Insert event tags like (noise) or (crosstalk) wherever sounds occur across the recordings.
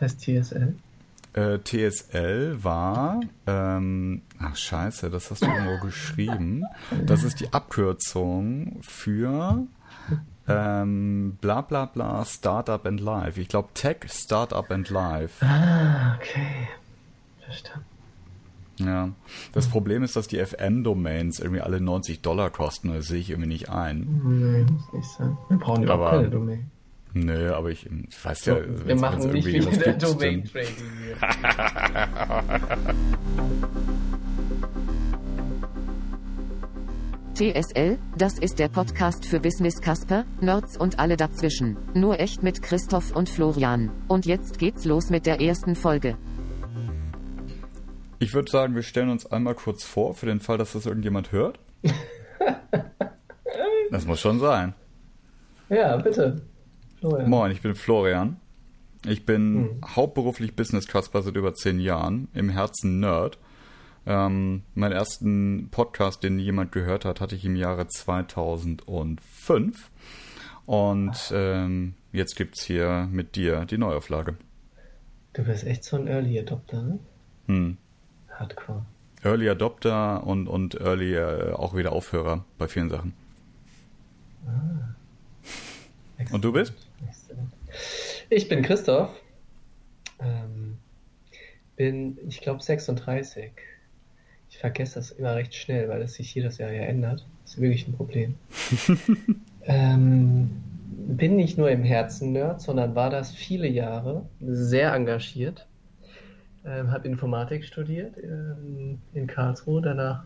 Was heißt TSL? Äh, TSL war, ähm, ach scheiße, das hast du irgendwo geschrieben. Das ist die Abkürzung für ähm, bla bla bla Startup and Life. Ich glaube Tech, Startup and Life. Ah, okay. Verstanden. Ja, das Problem ist, dass die FM-Domains irgendwie alle 90 Dollar kosten. Das sehe ich irgendwie nicht ein. Nee, muss nicht sein. Wir brauchen überhaupt Aber- keine Domain. Nö, aber ich, ich weiß ja, wir wenn's- machen wenn's nicht wieder gibt, dann- Domain-Trading hier. TSL, das ist der Podcast für Business Casper, Nerds und alle dazwischen. Nur echt mit Christoph und Florian. Und jetzt geht's los mit der ersten Folge. Ich würde sagen, wir stellen uns einmal kurz vor, für den Fall, dass das irgendjemand hört. (laughs) das muss schon sein. Ja, bitte. Florian. Moin, ich bin Florian. Ich bin hauptberuflich Business Casper seit über zehn Jahren, im Herzen Nerd. Ähm, meinen ersten Podcast, den jemand gehört hat, hatte ich im Jahre 2005. Und ähm, jetzt gibt's hier mit dir die Neuauflage. Du bist echt so ein Early Adopter, ne? Hm. Hardcore. Early Adopter und, und Early äh, auch wieder Aufhörer bei vielen Sachen. Und du bist? Ich bin Christoph. Ähm, bin, ich glaube, 36. Ich vergesse das immer recht schnell, weil es sich jedes Jahr ja ändert. Das ist wirklich ein Problem. (laughs) ähm, bin nicht nur im Herzen Nerd, sondern war das viele Jahre sehr engagiert. Ähm, habe Informatik studiert ähm, in Karlsruhe, danach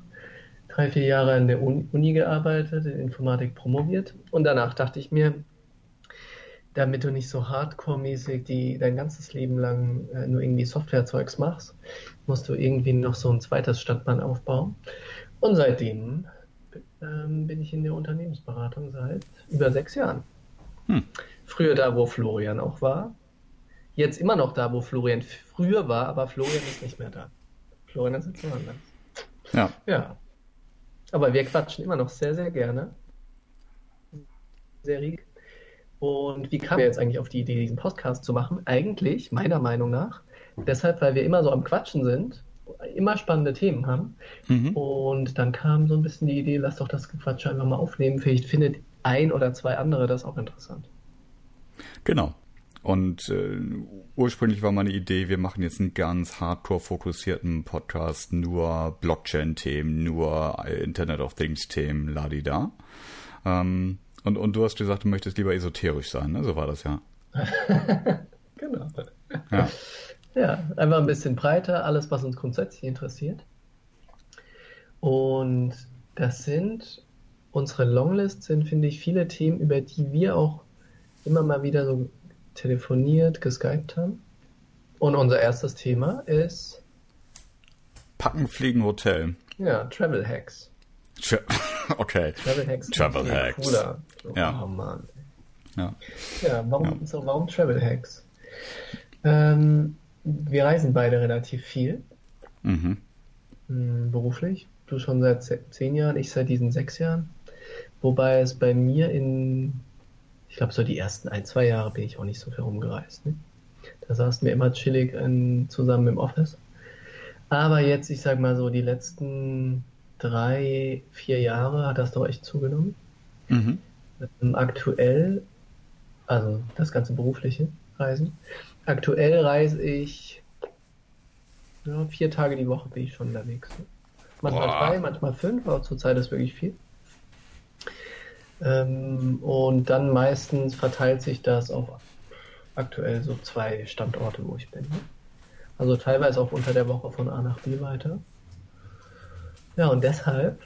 drei, vier Jahre an der Uni, Uni gearbeitet, in Informatik promoviert und danach dachte ich mir, damit du nicht so hardcore-mäßig die, dein ganzes Leben lang äh, nur irgendwie Softwarezeugs machst, musst du irgendwie noch so ein zweites Standbein aufbauen. Und seitdem ähm, bin ich in der Unternehmensberatung seit über sechs Jahren. Hm. Früher da, wo Florian auch war. Jetzt immer noch da, wo Florian früher war, aber Florian ist nicht mehr da. Florian ist jetzt woanders. Ja. Ja. Aber wir quatschen immer noch sehr, sehr gerne. Sehr reg. Und wie kamen wir jetzt eigentlich auf die Idee, diesen Podcast zu machen? Eigentlich, meiner Meinung nach, deshalb, weil wir immer so am Quatschen sind, immer spannende Themen haben. Mhm. Und dann kam so ein bisschen die Idee, lass doch das Gequatsche einfach mal aufnehmen. Vielleicht findet ein oder zwei andere das auch interessant. Genau. Und äh, ursprünglich war meine Idee, wir machen jetzt einen ganz hardcore fokussierten Podcast, nur Blockchain-Themen, nur äh, Internet of Things-Themen, ladida. Ähm, und, und du hast gesagt, du möchtest lieber esoterisch sein, ne? So war das ja. (laughs) Genau. Ja. Ja, einfach ein bisschen breiter, alles, was uns grundsätzlich interessiert. Und das sind, unsere Longlist sind, finde ich, viele Themen, über die wir auch immer mal wieder so telefoniert, geskypt haben. Und unser erstes Thema ist, Packen, Fliegen, Hotel. ja, Travel Hacks. Tja, (laughs) Okay. Travel Hacks. Travel Hacks. Cooler. So, Ja. Oh Mann. Ja. Ja, warum, Ja. So, warum Travel Hacks? Ähm, wir reisen beide relativ viel. Mhm. Hm, beruflich. Du schon seit ze- zehn Jahren, ich seit diesen sechs Jahren. Wobei es bei mir in, ich glaube, so die ersten ein, zwei Jahre bin ich auch nicht so viel rumgereist. Ne? Da saßen wir immer chillig in, zusammen im Office. Aber jetzt, ich sag mal so, die letzten drei, vier Jahre hat das doch echt zugenommen. Mhm. Ähm, aktuell, also das ganze berufliche Reisen. Aktuell reise ich ja, vier Tage die Woche bin ich schon unterwegs. Manchmal Boah. drei, manchmal fünf, aber zurzeit ist wirklich viel. Ähm, und dann meistens verteilt sich das auf aktuell so zwei Standorte, wo ich bin. Also teilweise auch unter der Woche von A nach B weiter. Ja, und deshalb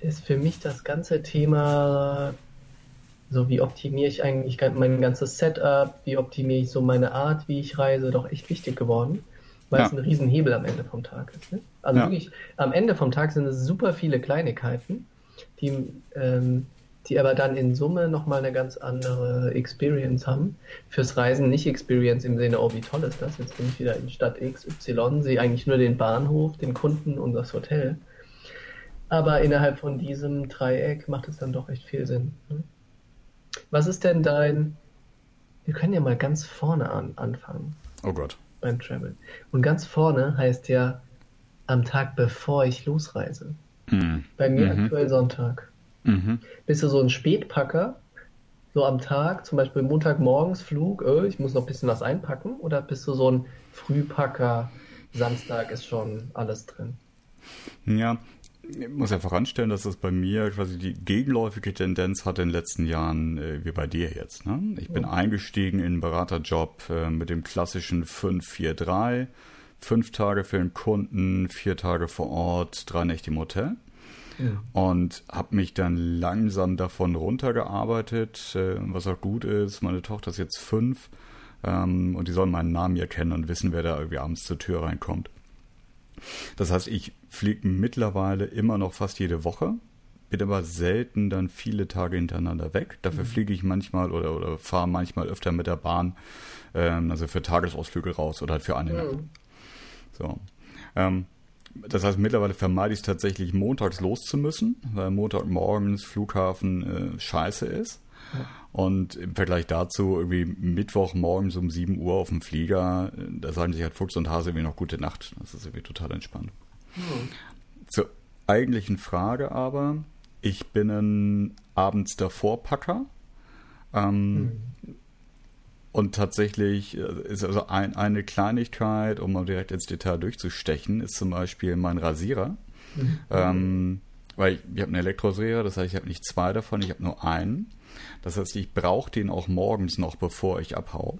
ist für mich das ganze Thema, so wie optimiere ich eigentlich mein ganzes Setup, wie optimiere ich so meine Art, wie ich reise, doch echt wichtig geworden, weil Ja. es ein Riesenhebel am Ende vom Tag ist. Ne? Also Ja. wirklich, am Ende vom Tag sind es super viele Kleinigkeiten, die, ähm, die aber dann in Summe nochmal eine ganz andere Experience haben. Fürs Reisen nicht Experience im Sinne, oh, wie toll ist das? Jetzt bin ich wieder in Stadt XY, sehe eigentlich nur den Bahnhof, den Kunden und das Hotel. Aber innerhalb von diesem Dreieck macht es dann doch echt viel Sinn. Ne? Was ist denn dein. Wir können ja mal ganz vorne an, anfangen. Oh Gott. Beim Travel. Und ganz vorne heißt ja am Tag bevor ich losreise. Mhm. Bei mir Mhm. aktuell Sonntag. Mhm. Bist du so ein Spätpacker, so am Tag, zum Beispiel Montagmorgens Flug, äh, ich muss noch ein bisschen was einpacken? Oder bist du so ein Frühpacker, Samstag ist schon alles drin? Ja, ich muss ja voranstellen, dass das bei mir quasi die gegenläufige Tendenz hat in den letzten Jahren, äh, wie bei dir jetzt. Ne? Ich bin eingestiegen in einen Beraterjob äh, mit dem klassischen 5-4-3. Fünf Tage für den Kunden, vier Tage vor Ort, drei Nächte im Hotel. Und habe mich dann langsam davon runtergearbeitet, äh, was auch gut ist. Meine Tochter ist jetzt fünf ähm, und die soll meinen Namen hier kennen und wissen, wer da irgendwie abends zur Tür reinkommt. Das heißt, ich fliege mittlerweile immer noch fast jede Woche, bin aber selten dann viele Tage hintereinander weg. Dafür fliege ich manchmal oder, oder fahre manchmal öfter mit der Bahn, ähm, also für Tagesausflüge raus oder halt für eine Nacht. So. Ähm, das heißt, mittlerweile vermeide ich es tatsächlich, montags loszumüssen, weil Montagmorgens Flughafen äh, scheiße ist. Und im Vergleich dazu irgendwie Mittwochmorgens um 7 Uhr auf dem Flieger, äh, da sagen sich halt Fuchs und Hase irgendwie noch gute Nacht. Das ist irgendwie total entspannt. Zur eigentlichen Frage aber, ich bin ein abends davor Packer. Ähm, Und tatsächlich äh, ist also ein, eine Kleinigkeit, um mal direkt ins Detail durchzustechen, ist zum Beispiel mein Rasierer. Ähm, weil ich, ich habe einen Elektrorasierer, das heißt, ich habe nicht zwei davon, ich habe nur einen. Das heißt, ich brauche den auch morgens noch, bevor ich abhau.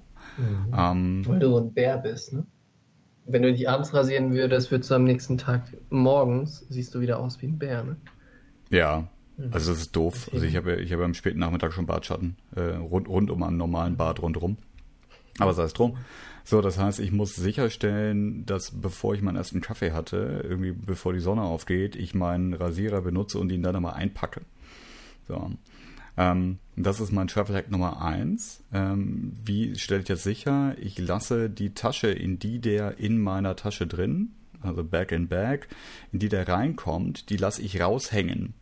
Ähm, Weil du so ein Bär bist, ne? Wenn du dich abends rasieren würdest, würdest du am nächsten Tag morgens, siehst du wieder aus wie ein Bär, ne? Ja, also das ist doof. Also ich habe ich habe am späten Nachmittag schon Bartschatten äh, rund, rund um einen normalen Bart rundherum. Aber sei es drum. So, das heißt, ich muss sicherstellen, dass bevor ich meinen ersten Kaffee hatte, irgendwie bevor die Sonne aufgeht, ich meinen Rasierer benutze und ihn dann nochmal einpacke. So. Ähm, das ist mein Travel Hack Nummer eins. Ähm, wie stelle ich jetzt sicher? Ich lasse die Tasche, in die der in meiner Tasche drin, also Bag in Bag, in die der reinkommt, die lasse ich raushängen.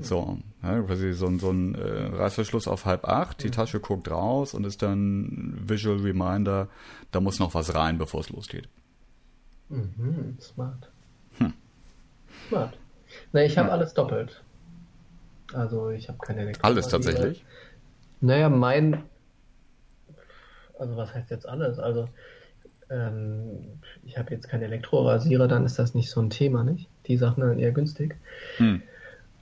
So, ja, quasi so, ein- so ein äh, Reißverschluss auf halb acht, die Tasche guckt raus und ist dann Visual Reminder, da muss noch was rein, bevor es losgeht. Mhm, smart. Hm. Smart. Na, ich habe Ja. alles doppelt. Also ich habe keine Elektro Alles tatsächlich. Naja, mein. Also was heißt jetzt alles? Also ähm, ich habe jetzt keinen Elektrorasierer, dann ist das nicht so ein Thema, nicht? Die Sachen dann eher günstig. Hm.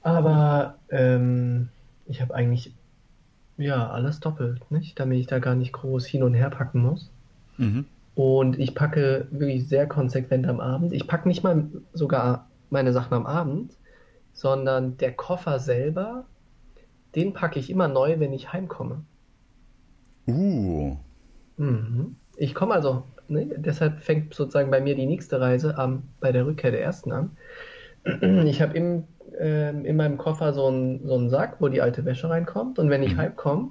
Aber ähm, ich habe eigentlich ja alles doppelt, nicht? Damit ich da gar nicht groß hin und her packen muss. Mhm. Und ich packe wirklich sehr konsequent am Abend. Ich packe nicht mal sogar meine Sachen am Abend, sondern der Koffer selber, den packe ich immer neu, wenn ich heimkomme. Uh. Mhm. Ich komme also, ne, deshalb fängt sozusagen bei mir die nächste Reise am, bei der Rückkehr der ersten an. Ich habe im, ähm, in meinem Koffer so einen, so einen Sack, wo die alte Wäsche reinkommt. Und wenn ich Mhm. heimkomme,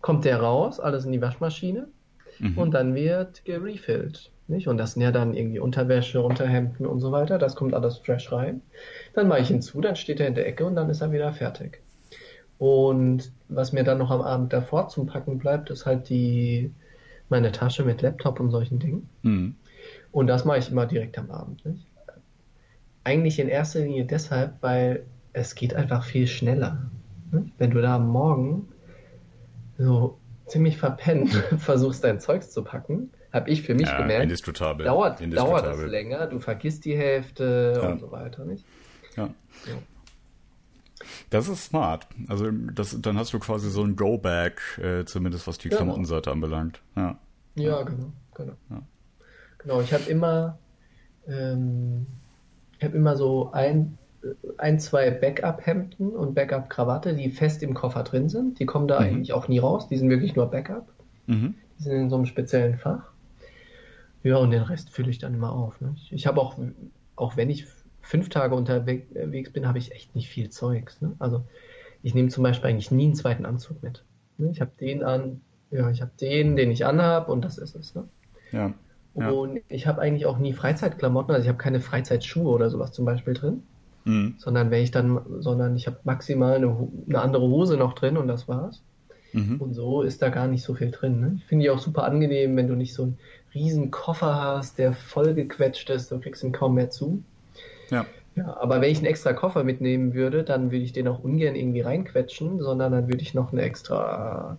kommt der raus, alles in die Waschmaschine. Mhm. Und dann wird gerefillt. Nicht? Und das sind ja dann irgendwie Unterwäsche, Unterhemden und so weiter. Das kommt alles fresh rein. Dann mache ich ihn zu, dann steht er in der Ecke und dann ist er wieder fertig. Und was mir dann noch am Abend davor zum Packen bleibt, ist halt die meine Tasche mit Laptop und solchen Dingen. Mhm. Und das mache ich immer direkt am Abend. Nicht? Eigentlich in erster Linie deshalb, weil es geht einfach viel schneller. Nicht? Wenn du da am Morgen so ziemlich verpennt (laughs) versuchst, dein Zeugs zu packen, habe ich für mich Ja, gemerkt, dauert, dauert es länger, du vergisst die Hälfte Ja. und so weiter. Nicht? Ja. Ja. Das ist smart. Also das, dann hast du quasi so ein Go-Back, äh, zumindest was die Genau. Klamottenseite anbelangt. Ja. Ja, genau, genau. Ja. Genau, ich habe immer, ähm, ich habe immer so ein, ein, zwei Backup-Hemden und Backup-Krawatte, die fest im Koffer drin sind. Die kommen da Mhm. eigentlich auch nie raus. Die sind wirklich nur Backup. Mhm. Die sind in so einem speziellen Fach. Ja, und den Rest fülle ich dann immer auf. Ne? Ich habe auch, auch wenn ich fünf Tage unterwegs bin, habe ich echt nicht viel Zeugs. Ne? Also ich nehme zum Beispiel eigentlich nie einen zweiten Anzug mit. Ne? Ich habe den an, ja, ich habe den, den ich anhab und das ist es. Ne? Ja. Ja. Und ich habe eigentlich auch nie Freizeitklamotten, also ich habe keine Freizeitschuhe oder sowas zum Beispiel drin, Mhm. sondern wenn ich dann, sondern ich habe maximal eine, eine andere Hose noch drin und das war's. Mhm. Und so ist da gar nicht so viel drin. Ne? Ich finde die auch super angenehm, wenn du nicht so einen riesen Koffer hast, der voll gequetscht ist, du kriegst ihn kaum mehr zu. Ja. Ja, aber wenn ich einen extra Koffer mitnehmen würde, dann würde ich den auch ungern irgendwie reinquetschen, sondern dann würde ich noch eine extra,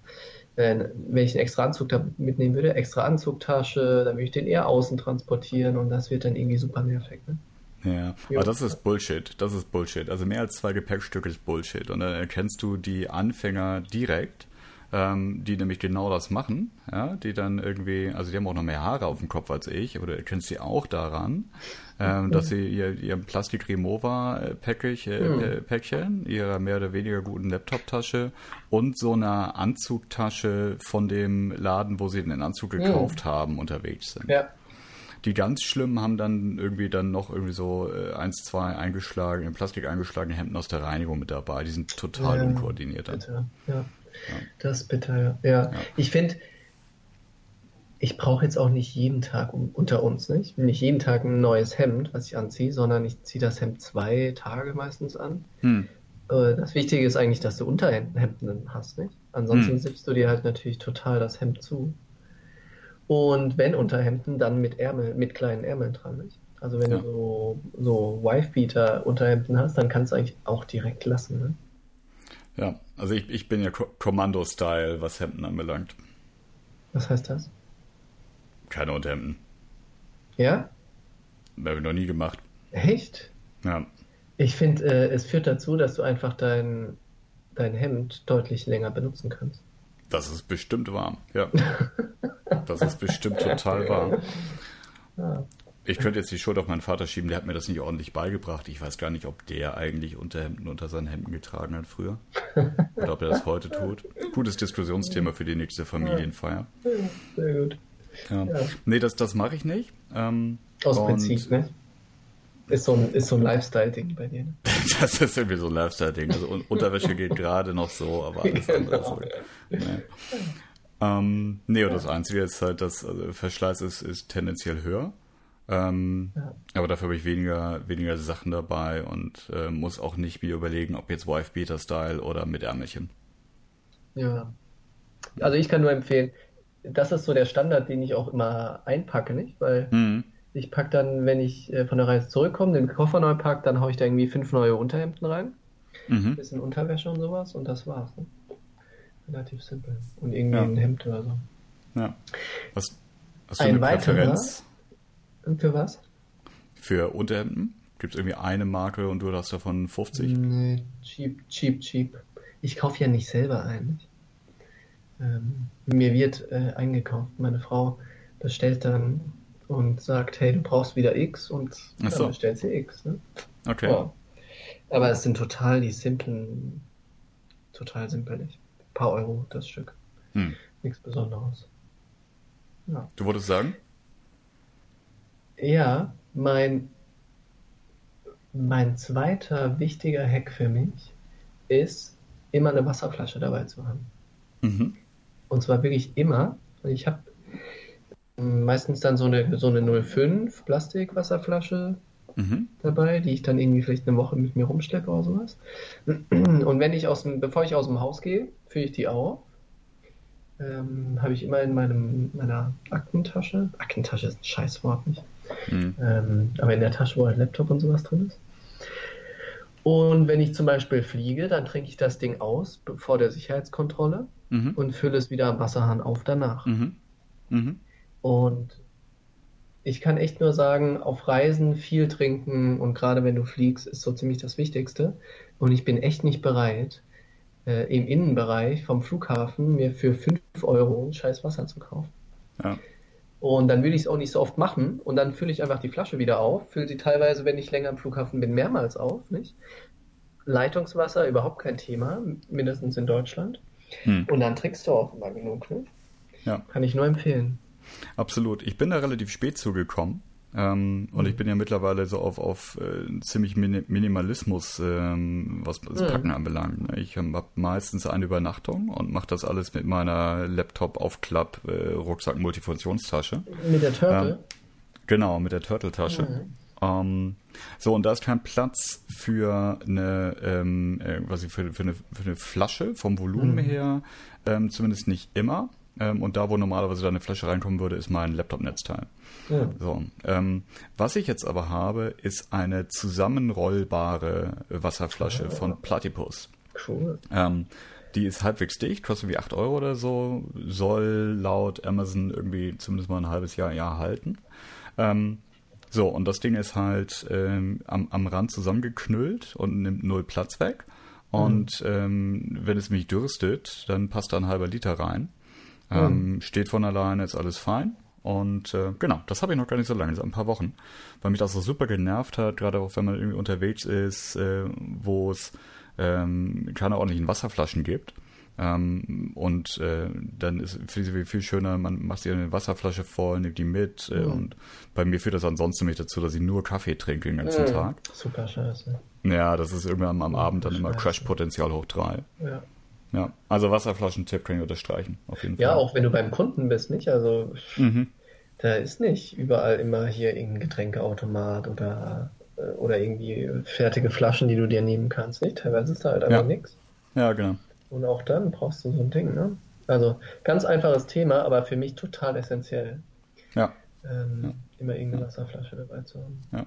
äh, wenn ich einen extra Anzug mitnehmen würde, extra Anzugtasche, dann würde ich den eher außen transportieren und das wird dann irgendwie super nervig. Ne? Ja, aber das ist Bullshit. Das ist Bullshit. Also mehr als zwei Gepäckstücke ist Bullshit. Und dann erkennst du die Anfänger direkt, ähm, die nämlich genau das machen. Ja, die dann irgendwie, also die haben auch noch mehr Haare auf dem Kopf als ich, aber du erkennst sie auch daran, ähm, dass sie ihr, ihr Plastik Remova äh, äh, Päckchen, ihrer mehr oder weniger guten Laptop-Tasche und so einer Anzugtasche von dem Laden, wo sie den Anzug gekauft mhm. haben, unterwegs sind. Ja. Die ganz schlimmen haben dann irgendwie dann noch irgendwie so äh, eins, zwei eingeschlagen, in Plastik eingeschlagene Hemden aus der Reinigung mit dabei. Die sind total ja, unkoordiniert. Bitter. Ja. ja. Das ist bitter, ja. ja. Ich finde, ich brauche jetzt auch nicht jeden Tag unter uns, ne? Ich will nicht jeden Tag ein neues Hemd, was ich anziehe, sondern ich ziehe das Hemd zwei Tage meistens an. Hm. Äh, das Wichtige ist eigentlich, dass du Unterhemden hast, nicht? Ansonsten hm. sippst du dir halt natürlich total das Hemd zu. Und wenn Unterhemden, dann mit Ärmel, mit kleinen Ärmeln dran. Nicht? Also wenn ja. du so, so Wife-Beater-Unterhemden hast, dann kannst du eigentlich auch direkt lassen. Ne? Ja, also ich, ich bin ja Kommando-Style, was Hemden anbelangt. Was heißt das? Keine Unterhemden. Ja? Habe ich noch nie gemacht. Echt? Ja. Ich finde, äh, es führt dazu, dass du einfach dein, dein Hemd deutlich länger benutzen kannst. Das ist bestimmt warm, ja. (laughs) Das ist bestimmt total warm. Ich könnte jetzt die Schuld auf meinen Vater schieben, der hat mir das nicht ordentlich beigebracht. Ich weiß gar nicht, ob der eigentlich Unterhemden unter seinen Hemden getragen hat früher. Oder ob er das heute tut. Gutes Diskussionsthema für die nächste Familienfeier. Sehr gut. Ja. Ja. Nee, das, das mache ich nicht. Ähm, Aus Prinzip, ne? Ist so ein, so ein Lifestyle-Ding bei dir. Ne? (laughs) das ist irgendwie so ein Lifestyle-Ding. Also Unterwäsche geht gerade noch so, aber alles andere genau. so. Nee. Ähm, nee, und das Einzige ist halt, dass also Verschleiß ist, ist tendenziell höher. Ähm, ja. Aber dafür habe ich weniger, weniger Sachen dabei und äh, muss auch nicht mir überlegen, ob jetzt Wife-Beater-Style oder mit Ärmelchen. Ja. Also ich kann nur empfehlen, das ist so der Standard, den ich auch immer einpacke, nicht? Weil mhm. ich packe dann, wenn ich äh, von der Reise zurückkomme, den Koffer neu packe, dann haue ich da irgendwie fünf neue Unterhemden rein. Mhm. Ein bisschen Unterwäsche und sowas und das war's. Ne? Relativ simpel. Und irgendwie ja. ein Hemd oder so. Ja. Was, hast du ein eine Präferenz? Für was? Für Unterhemden? Gibt es irgendwie eine Marke und du hast davon 50? Nee, cheap, cheap, cheap. Ich kaufe ja nicht selber ein. Ähm, mir wird äh, eingekauft. Meine Frau bestellt dann und sagt, hey, du brauchst wieder X und dann so. bestellt sie X. Ne? Okay. Ja. Aber es sind total die simplen, total simpel nicht. Ein paar Euro das Stück. Hm. Nichts Besonderes. Ja. Du wolltest sagen? Ja, mein, mein zweiter wichtiger Hack für mich ist, immer eine Wasserflasche dabei zu haben. Mhm. Und zwar wirklich immer. Ich habe meistens dann so eine, so eine 05 Plastikwasserflasche mhm. dabei, die ich dann irgendwie vielleicht eine Woche mit mir rumschleppe oder sowas. (clears throat) Und wenn ich aus dem, bevor ich aus dem Haus gehe, fülle ich die auf. Ähm, habe ich immer in meinem, meiner Aktentasche. Aktentasche ist ein Scheißwort, nicht? Mhm. Ähm, aber in der Tasche, wo ein Laptop und sowas drin ist. Und wenn ich zum Beispiel fliege, dann trinke ich das Ding aus vor der Sicherheitskontrolle mhm. und fülle es wieder am Wasserhahn auf danach. Mhm. Mhm. Und ich kann echt nur sagen, auf Reisen viel trinken und gerade wenn du fliegst, ist so ziemlich das Wichtigste. Und ich bin echt nicht bereit, äh, im Innenbereich vom Flughafen mir für 5 Euro scheiß Wasser zu kaufen. Ja. Und dann will ich es auch nicht so oft machen und dann fülle ich einfach die Flasche wieder auf, fülle sie teilweise, wenn ich länger am Flughafen bin, mehrmals auf, nicht? Leitungswasser überhaupt kein Thema, mindestens in Deutschland. Hm. Und dann trinkst du auch immer genug, ne? Ja. Kann ich nur empfehlen. Absolut. Ich bin da relativ spät zugekommen. Ähm, mhm. Und ich bin ja mittlerweile so auf, auf äh, ziemlich Min Minimalismus, ähm, was das mhm. Packen anbelangt. Ne? Ich habe meistens eine Übernachtung und mache das alles mit meiner Laptop-Aufklapp, äh. Mit der Turtle? Ähm, genau, mit der Turtle-Tasche. Mhm. So, und da ist kein Platz für eine, ähm, äh, was ich für, für, eine, für eine Flasche vom Volumen mhm. her, ähm, zumindest nicht immer. Ähm, und da, wo normalerweise da eine Flasche reinkommen würde, ist mein Laptop-Netzteil. Ja. So, ähm, was ich jetzt aber habe, ist eine zusammenrollbare Wasserflasche ah. von Platypus. Cool. Ähm, die ist halbwegs dicht, kostet wie 8 Euro oder so, soll laut Amazon irgendwie zumindest mal ein halbes Jahr, Jahr halten. Ähm, so, und das Ding ist halt ähm, am, am Rand zusammengeknüllt und nimmt null Platz weg. Und mhm. ähm, wenn es mich dürstet, dann passt da ein halber Liter rein. Ähm, mhm. Steht von alleine, ist alles fein. Und äh, genau, das habe ich noch gar nicht so lange, so ein paar Wochen, weil mich das so super genervt hat, gerade auch wenn man irgendwie unterwegs ist, äh, wo es ähm, keine ordentlichen Wasserflaschen gibt. Ähm, und äh, dann ist es viel, viel schöner, man macht sich eine Wasserflasche voll, nimmt die mit. Äh, mhm. Und bei mir führt das ansonsten mich dazu, dass ich nur Kaffee trinke den ganzen mhm. Tag. Super scheiße. Ja, das ist irgendwann am Abend dann immer Crash-Potenzial hoch drei. Ja. Ja, also Wasserflaschentipp kann ich unterstreichen, auf jeden Fall. Ja, auch wenn du beim Kunden bist, nicht? Also mhm. da ist nicht überall immer hier irgendein Getränkeautomat oder, äh, oder irgendwie fertige Flaschen, die du dir nehmen kannst, nicht? Teilweise ist da halt einfach ja. nichts. Ja, genau. Und auch dann brauchst du so ein Ding, ne? Also ganz einfaches Thema, aber für mich total essentiell. Ja. Ähm, ja. Immer irgendeine Wasserflasche dabei zu haben. Ja.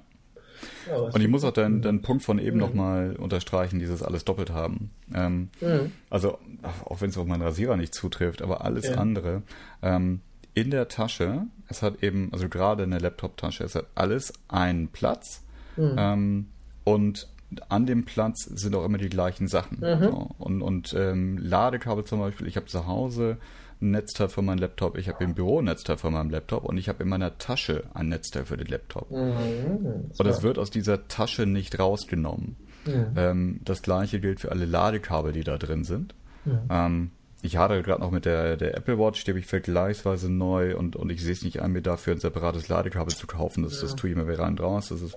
Ja, und ich muss auch deinen, deinen Punkt von eben mhm. nochmal unterstreichen, dieses alles doppelt haben. Ähm, mhm. Also, auch wenn es auf meinen Rasierer nicht zutrifft, aber alles ja. andere. Ähm, in der Tasche, es hat eben, also gerade in der Laptop-Tasche, es hat alles einen Platz. Mhm. Ähm, und an dem Platz sind auch immer die gleichen Sachen. Mhm. So. Und, und ähm, Ladekabel zum Beispiel, ich habe zu Hause ein Netzteil für meinen Laptop, ich habe im Büro ein Netzteil für meinen Laptop und ich habe in meiner Tasche ein Netzteil für den Laptop. Mhm, und das wird aus dieser Tasche nicht rausgenommen. Mhm. Ähm, das gleiche gilt für alle Ladekabel, die da drin sind. Mhm. Ähm, ich hadere gerade noch mit der, der Apple Watch, die habe ich vergleichsweise neu und, und ich sehe es nicht an, mir dafür ein separates Ladekabel zu kaufen. Das, ja. das tue ich mir wieder rein draus. Das ist,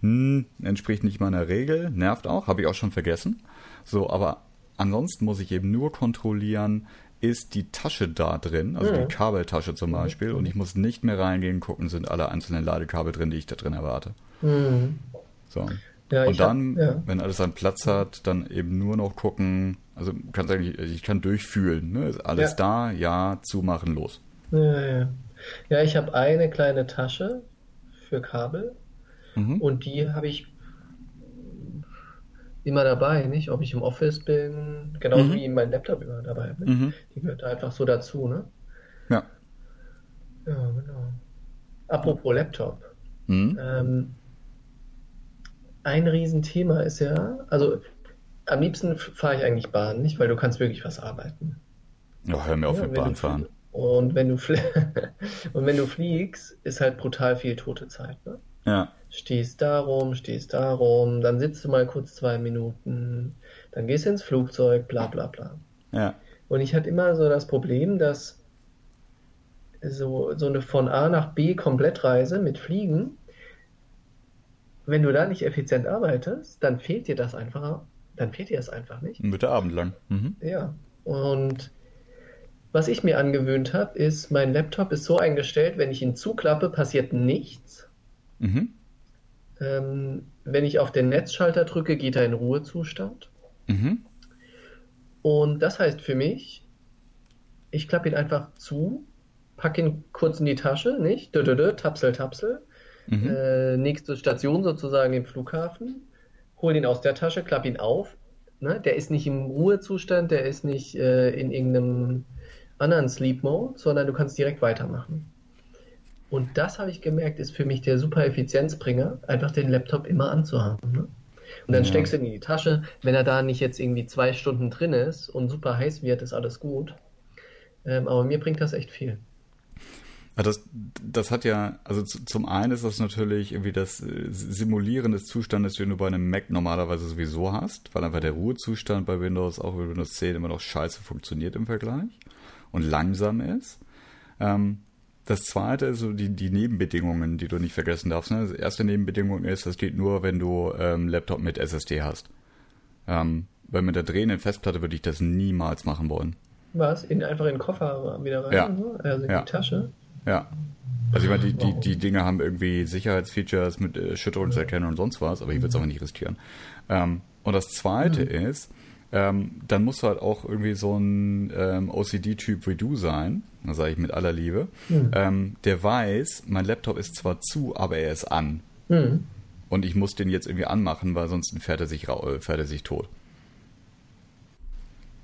hm, entspricht nicht meiner Regel, nervt auch, habe ich auch schon vergessen. So, aber ansonsten muss ich eben nur kontrollieren, ist die Tasche da drin, also ja. die Kabeltasche zum Beispiel, mhm. und ich muss nicht mehr reingehen, gucken, sind alle einzelnen Ladekabel drin, die ich da drin erwarte. Mhm. So. Ja, und dann, hab, ja. wenn alles einen Platz hat, dann eben nur noch gucken, also kannst eigentlich, ich kann durchfühlen, ne? Ist alles da, ja, zumachen, los. Ja, ja. ja ich habe eine kleine Tasche für Kabel mhm. und die habe ich immer dabei, nicht? Ob ich im Office bin, genauso mhm. wie mein Laptop immer dabei bin. Mhm. Die gehört einfach so dazu, ne? Ja. Ja, genau. Apropos Laptop. Mhm. Ähm, ein Riesenthema ist ja, also am liebsten fahre ich eigentlich Bahn, nicht? Weil du kannst wirklich was arbeiten. Ja, hör mir auf ja, mit Bahn fahren. Und wenn du (laughs) und wenn du fliegst, ist halt brutal viel tote Zeit, ne? Ja stehst da rum, stehst da rum, dann sitzt du mal kurz zwei Minuten, dann gehst du ins Flugzeug, bla bla bla. Ja. Und ich hatte immer so das Problem, dass so, so eine von A nach B Komplettreise mit Fliegen, wenn du da nicht effizient arbeitest, dann fehlt dir das einfach, dann fehlt dir das einfach nicht. Mit der Abend lang. Mhm. Ja. Und was ich mir angewöhnt habe, ist, mein Laptop ist so eingestellt, wenn ich ihn zuklappe, passiert nichts. Mhm. Ähm, wenn ich auf den Netzschalter drücke, geht er in Ruhezustand. Mhm. Und das heißt für mich, ich klappe ihn einfach zu, packe ihn kurz in die Tasche, nicht? Dö, dö, dö, tapsel, tapsel. Mhm. Äh, nächste Station sozusagen im Flughafen. Hol ihn aus der Tasche, klappe ihn auf. Ne? Der ist nicht im Ruhezustand, der ist nicht äh, in irgendeinem anderen Sleep Mode, sondern du kannst direkt weitermachen. Und das habe ich gemerkt, ist für mich der super Effizienzbringer, einfach den Laptop immer anzuhaben. Ne? Und dann ja. steckst du ihn in die Tasche. Wenn er da nicht jetzt irgendwie zwei Stunden drin ist und super heiß wird, ist alles gut. Ähm, aber mir bringt das echt viel. Das, das hat ja, also zum einen ist das natürlich irgendwie das äh, Simulieren des Zustandes, den du bei einem Mac normalerweise sowieso hast, weil einfach der Ruhezustand bei Windows, auch bei Windows 10 immer noch scheiße funktioniert im Vergleich und langsam ist. Ähm, das zweite ist so die, die Nebenbedingungen, die du nicht vergessen darfst. Ne? Die erste Nebenbedingung ist, das geht nur, wenn du ähm, Laptop mit SSD hast. Ähm, weil mit der drehenden Festplatte würde ich das niemals machen wollen. Was? In, einfach in den Koffer wieder rein? Ja. Also in ja. die Tasche? Ja. Also ich meine, die, die, die Dinge haben irgendwie Sicherheitsfeatures mit äh, Schütterungserkennung und sonst was, aber ich würde es aber nicht riskieren. Ähm, und das zweite mhm. ist, ähm, dann musst du halt auch irgendwie so ein ähm, OCD-Typ wie du sein, da sage ich mit aller Liebe, mhm. ähm, der weiß, mein Laptop ist zwar zu, aber er ist an. Mhm. Und ich muss den jetzt irgendwie anmachen, weil sonst fährt er sich, fährt er sich tot.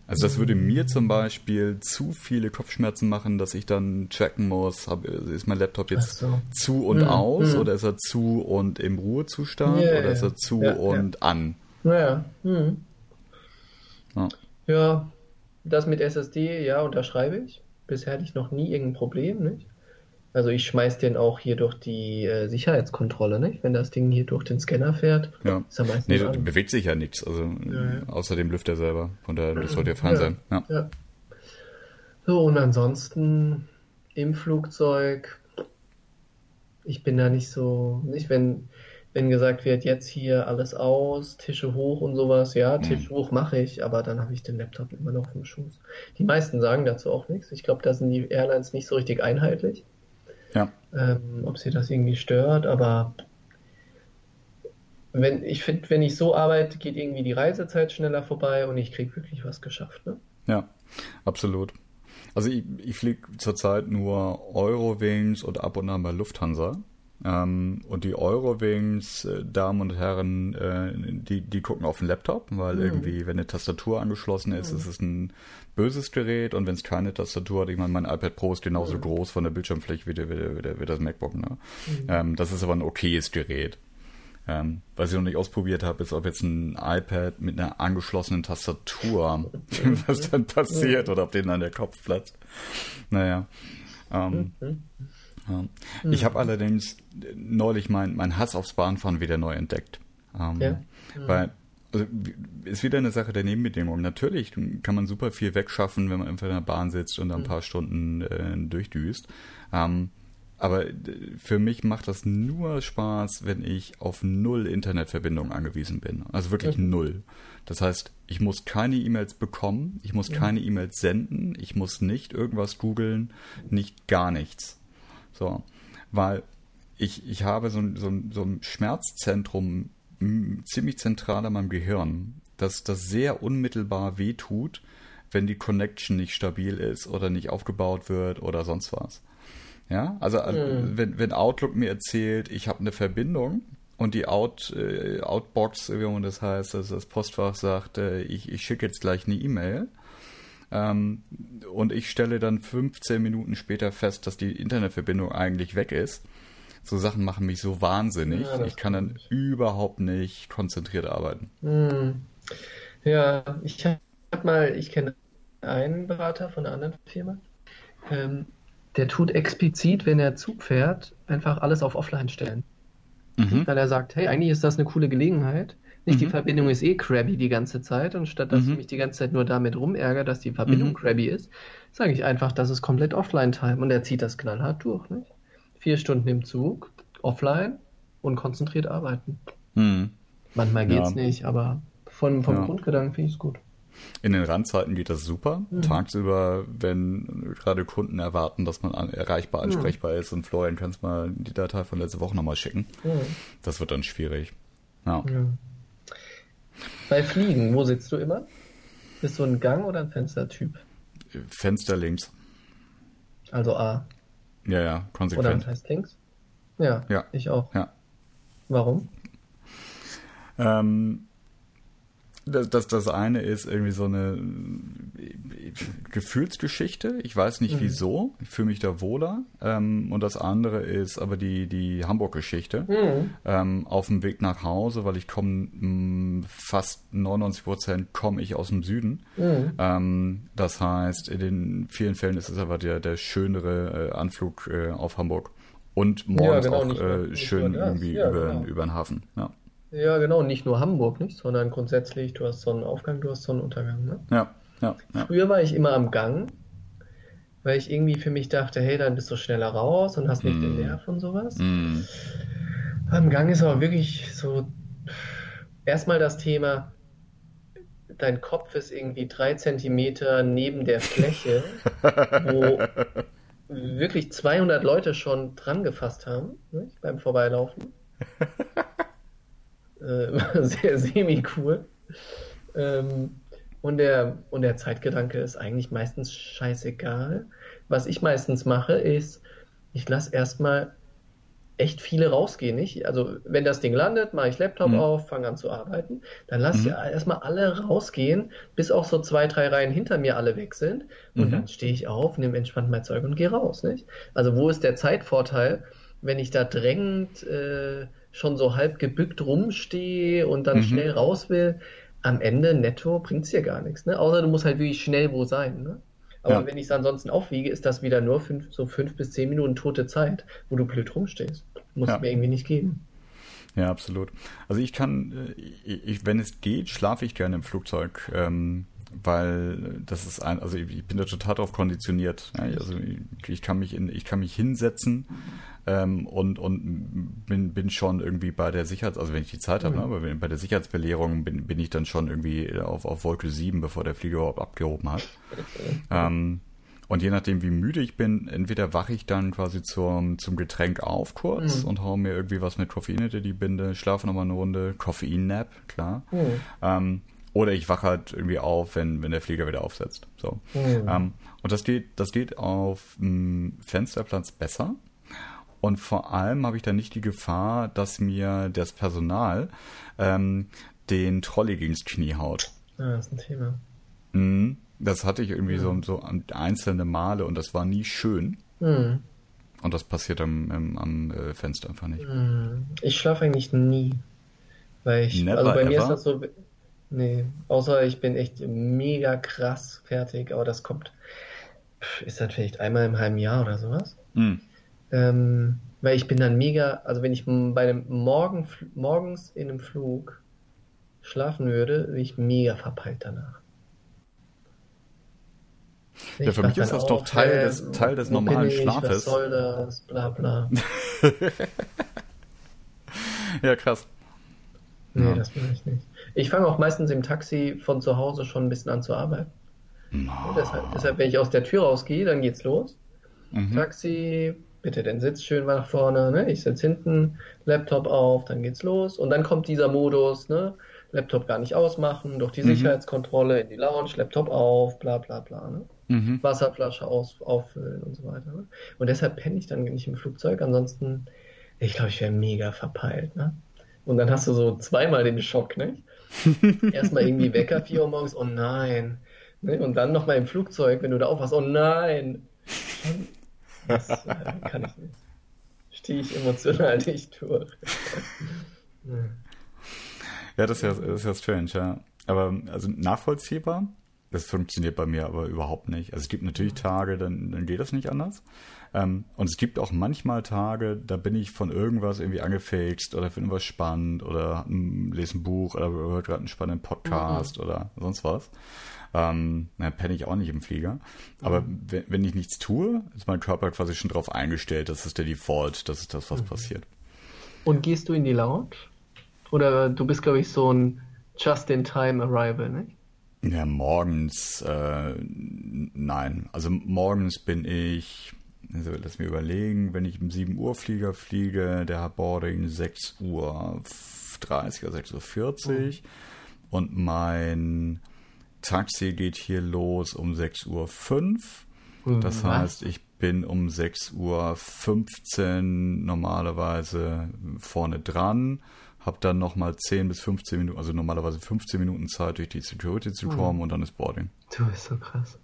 Also das würde mir zum Beispiel zu viele Kopfschmerzen machen, dass ich dann checken muss, hab, ist mein Laptop jetzt so. zu und hm, aus hm. oder ist er zu und im Ruhezustand yeah, oder ist er zu ja, und ja. an? Naja. Hm. Ja. ja, das mit SSD, ja, unterschreibe ich. Bisher hatte ich noch nie irgendein Problem, nicht? Also ich schmeiß den auch hier durch die äh, Sicherheitskontrolle, nicht? Wenn das Ding hier durch den Scanner fährt. Ja. Ist er meistens nee, da bewegt sich ja nichts, also ja, ja. außer dem Lüfter selber. Von daher, das sollte ja fein sein. Ja. ja. So, und ansonsten im Flugzeug, ich bin da nicht so, nicht, wenn, wenn gesagt wird, jetzt hier alles aus, Tische hoch und sowas, ja, Tisch mhm. hoch mache ich, aber dann habe ich den Laptop immer noch im Schoß. Die meisten sagen dazu auch nichts. Ich glaube, da sind die Airlines nicht so richtig einheitlich. Ja. Ähm, ob sie das irgendwie stört, aber wenn ich finde, wenn ich so arbeite, geht irgendwie die Reisezeit schneller vorbei und ich kriege wirklich was geschafft. Ne? Ja, absolut. Also ich, ich fliege zurzeit nur Eurowings und ab und an bei Lufthansa. Ähm, und die Eurowings, äh, Damen und Herren, äh, die, die gucken auf den Laptop, weil mhm. irgendwie, wenn eine Tastatur angeschlossen ist, mhm. ist es ein böses Gerät und wenn es keine Tastatur hat, ich meine, mein iPad Pro ist genauso mhm. groß von der Bildschirmfläche wie, der, wie, der, wie das MacBook. Ne? Mhm. Ähm, das ist aber ein okayes Gerät. Ähm, was ich noch nicht ausprobiert habe, ist, ob jetzt ein iPad mit einer angeschlossenen Tastatur, (laughs) was dann passiert, oder ob denen dann der Kopf platzt. Naja. Ähm, mhm. ja. Ich habe allerdings neulich mein, mein Hass aufs Bahnfahren wieder neu entdeckt. Ähm, ja. Weil also ist wieder eine Sache der Nebenbedingungen. Natürlich kann man super viel wegschaffen, wenn man einfach in der Bahn sitzt und ein paar Stunden äh, durchdüst. Ähm, aber für mich macht das nur Spaß, wenn ich auf null Internetverbindung angewiesen bin. Also wirklich mhm. null. Das heißt, ich muss keine E-Mails bekommen, ich muss mhm. keine E-Mails senden, ich muss nicht irgendwas googeln, nicht gar nichts. So. Weil ich, ich habe so, so, so ein Schmerzzentrum ziemlich zentral an meinem Gehirn, dass das sehr unmittelbar wehtut, wenn die Connection nicht stabil ist oder nicht aufgebaut wird oder sonst was. Ja, also mhm. wenn, wenn Outlook mir erzählt, ich habe eine Verbindung und die Out, äh, Outbox, wie man das heißt, also das Postfach sagt, äh, ich, ich schicke jetzt gleich eine E-Mail ähm, und ich stelle dann 15 Minuten später fest, dass die Internetverbindung eigentlich weg ist, so Sachen machen mich so wahnsinnig. Ja, ich kann dann ich. überhaupt nicht konzentriert arbeiten. Hm. Ja, ich habe mal, ich kenne einen Berater von einer anderen Firma. Ähm, der tut explizit, wenn er Zug fährt, einfach alles auf Offline stellen. Mhm. Weil er sagt, hey, eigentlich ist das eine coole Gelegenheit. Nicht mhm. die Verbindung ist eh crabby die ganze Zeit und statt dass mhm. ich mich die ganze Zeit nur damit rumärgere, dass die Verbindung mhm. crabby ist, sage ich einfach, das ist komplett Offline-Time und er zieht das knallhart durch. Nicht? vier Stunden im Zug, offline und konzentriert arbeiten. Hm. Manchmal geht's ja. nicht, aber von, vom ja. Grundgedanken finde ich es gut. In den Randzeiten geht das super. Mhm. Tagsüber, wenn gerade Kunden erwarten, dass man an, erreichbar, hm. ansprechbar mhm. ist und Florian kannst mal die Datei von letzter Woche nochmal schicken. Mhm. Das wird dann schwierig. Ja. Bei Fliegen, wo sitzt du immer? Bist du ein Gang- oder ein Fenstertyp? Fenster links. Also A. Ja, ja, konsequent. Oder das heißt links? Ja, ja. ich auch. Ja. Warum? Ähm, das, das, das eine ist irgendwie so eine Gefühlsgeschichte. Ich weiß nicht mhm. wieso. Ich fühle mich da wohler. Ähm, und das andere ist aber die, die Hamburg-Geschichte. Mhm. Ähm, auf dem Weg nach Hause, weil ich komme mm, fast 99 Prozent komme ich aus dem Süden. Mhm. Ähm, das heißt, in den vielen Fällen ist es aber der, der schönere äh, Anflug äh, auf Hamburg. Und morgens ja, genau, auch äh, schön irgendwie ja, über, genau. über den Hafen. Ja. Ja, genau, nicht nur Hamburg, nicht, sondern grundsätzlich, du hast Sonnenaufgang, du hast Sonnenuntergang. Ne? Ja, ja, ja. Früher war ich immer am Gang, weil ich irgendwie für mich dachte, hey, dann bist du schneller raus und hast nicht mm. den Nerv und sowas. Mm. Am Gang ist aber wirklich so erstmal das Thema, dein Kopf ist irgendwie drei Zentimeter neben der Fläche, (laughs) wo wirklich 200 Leute schon dran gefasst haben nicht? beim Vorbeilaufen. (laughs) äh, (laughs) sehr semi-cool. Ähm, und, der, und der Zeitgedanke ist eigentlich meistens scheißegal. Was ich meistens mache, ist, ich lasse erstmal echt viele rausgehen, nicht? Also, wenn das Ding landet, mache ich Laptop mhm. auf, fange an zu arbeiten. Dann lasse mhm. ich erstmal alle rausgehen, bis auch so zwei, drei Reihen hinter mir alle weg sind. Und mhm. dann stehe ich auf, nehme entspannt mein Zeug und gehe raus, nicht? Also, wo ist der Zeitvorteil, wenn ich da drängend äh, schon so halb gebückt rumstehe und dann mhm. schnell raus will? Am Ende netto bringt es dir gar nichts, ne? Außer du musst halt wirklich schnell wo sein, ne? Aber ja. wenn ich es ansonsten aufwiege, ist das wieder nur fünf, so fünf bis zehn Minuten tote Zeit, wo du blöd rumstehst. Muss ja. mir irgendwie nicht geben. Ja, absolut. Also ich kann, äh, ich, wenn es geht, schlafe ich gerne im Flugzeug. Ähm, weil das ist ein, also ich bin da total darauf konditioniert. Also ich kann mich in, ich kann mich hinsetzen ähm, und und bin, bin schon irgendwie bei der Sicherheits, also wenn ich die Zeit habe, mhm. ne, aber bei der Sicherheitsbelehrung bin, bin ich dann schon irgendwie auf, auf Wolke 7, bevor der Flieger überhaupt abgehoben hat. ähm, und je nachdem, wie müde ich bin, entweder wache ich dann quasi zum, zum Getränk auf kurz mhm. und hau mir irgendwie was mit Koffein hinter die Binde, schlafe nochmal eine Runde, Koffein-Nap, klar. Mhm. Ähm, oder ich wache halt irgendwie auf, wenn, wenn der Flieger wieder aufsetzt. So. Mhm. Ähm, und das geht, das geht auf dem Fensterplatz besser. Und vor allem habe ich dann nicht die Gefahr, dass mir das Personal ähm, den Trolley gegens Knie haut. Ah, das ist ein Thema. Mhm. Das hatte ich irgendwie mhm. so, so einzelne Male und das war nie schön. Mhm. Und das passiert am, am, am äh, Fenster einfach nicht. Mhm. Ich schlafe eigentlich nie. Weil ich, Never also bei ever? mir ist das so, Nee, außer ich bin echt mega krass fertig, aber das kommt, ist das vielleicht einmal im halben Jahr oder sowas? Mhm. Ähm, weil ich bin dann mega, also wenn ich bei einem Morgen, morgens in einem Flug schlafen würde, bin ich mega verpeilt danach. Ja, für mich ist das doch Teil äh, des, Teil des normalen ich, Schlafes. Was soll das? Bla bla. (laughs) ja, krass. Nee, ja. das will ich nicht. Ich fange auch meistens im Taxi von zu Hause schon ein bisschen an zu arbeiten. No. Deshalb, deshalb, wenn ich aus der Tür rausgehe, dann geht's los. Mhm. Taxi, bitte den Sitz schön nach vorne, ne? Ich sitze hinten, Laptop auf, dann geht's los. Und dann kommt dieser Modus, ne? Laptop gar nicht ausmachen, durch die mhm. Sicherheitskontrolle in die Lounge, Laptop auf, bla bla bla. Ne? Mhm. Wasserflasche aus, auffüllen und so weiter. Ne? Und deshalb penne ich dann nicht im Flugzeug. Ansonsten, ich glaube, ich wäre mega verpeilt. Ne? Und dann hast du so zweimal den Schock, ne? (laughs) Erstmal irgendwie Wecker, 4 Uhr morgens, oh nein. Ne? Und dann nochmal im Flugzeug, wenn du da aufwachst, oh nein. Das äh, kann ich nicht. Stehe ich emotional nicht durch. ja, das ist ja, das ist ja strange, ja. Aber also nachvollziehbar, das funktioniert bei mir aber überhaupt nicht. Also es gibt natürlich Tage, dann, dann geht das nicht anders. Ähm, und es gibt auch manchmal Tage, da bin ich von irgendwas irgendwie angefixt oder finde was spannend oder lese ein Buch oder höre gerade einen spannenden Podcast mhm. oder sonst was. Ähm, dann penne ich auch nicht im Flieger. Aber mhm. wenn, wenn, ich nichts tue, ist mein Körper quasi schon darauf eingestellt, das ist der Default, das ist das, was mhm. passiert. Und gehst du in die Lounge? Oder du bist, glaube ich, so ein Just-in-Time-Arrival, ne? Ja, morgens, äh, nein. Also morgens bin ich also lass mir überlegen, wenn ich im 7 Uhr Flieger fliege, der hat Boarding 6 Uhr 30 oder 6 Uhr 40 mhm. und mein Taxi geht hier los um 6 Uhr 5. Mhm, das heißt, ich bin um 6 Uhr 15 normalerweise vorne dran, habe dann nochmal 10 bis 15 Minuten, also normalerweise 15 Minuten Zeit durch die Security zu mhm. kommen mhm. und dann ist Boarding. Du bist so krass.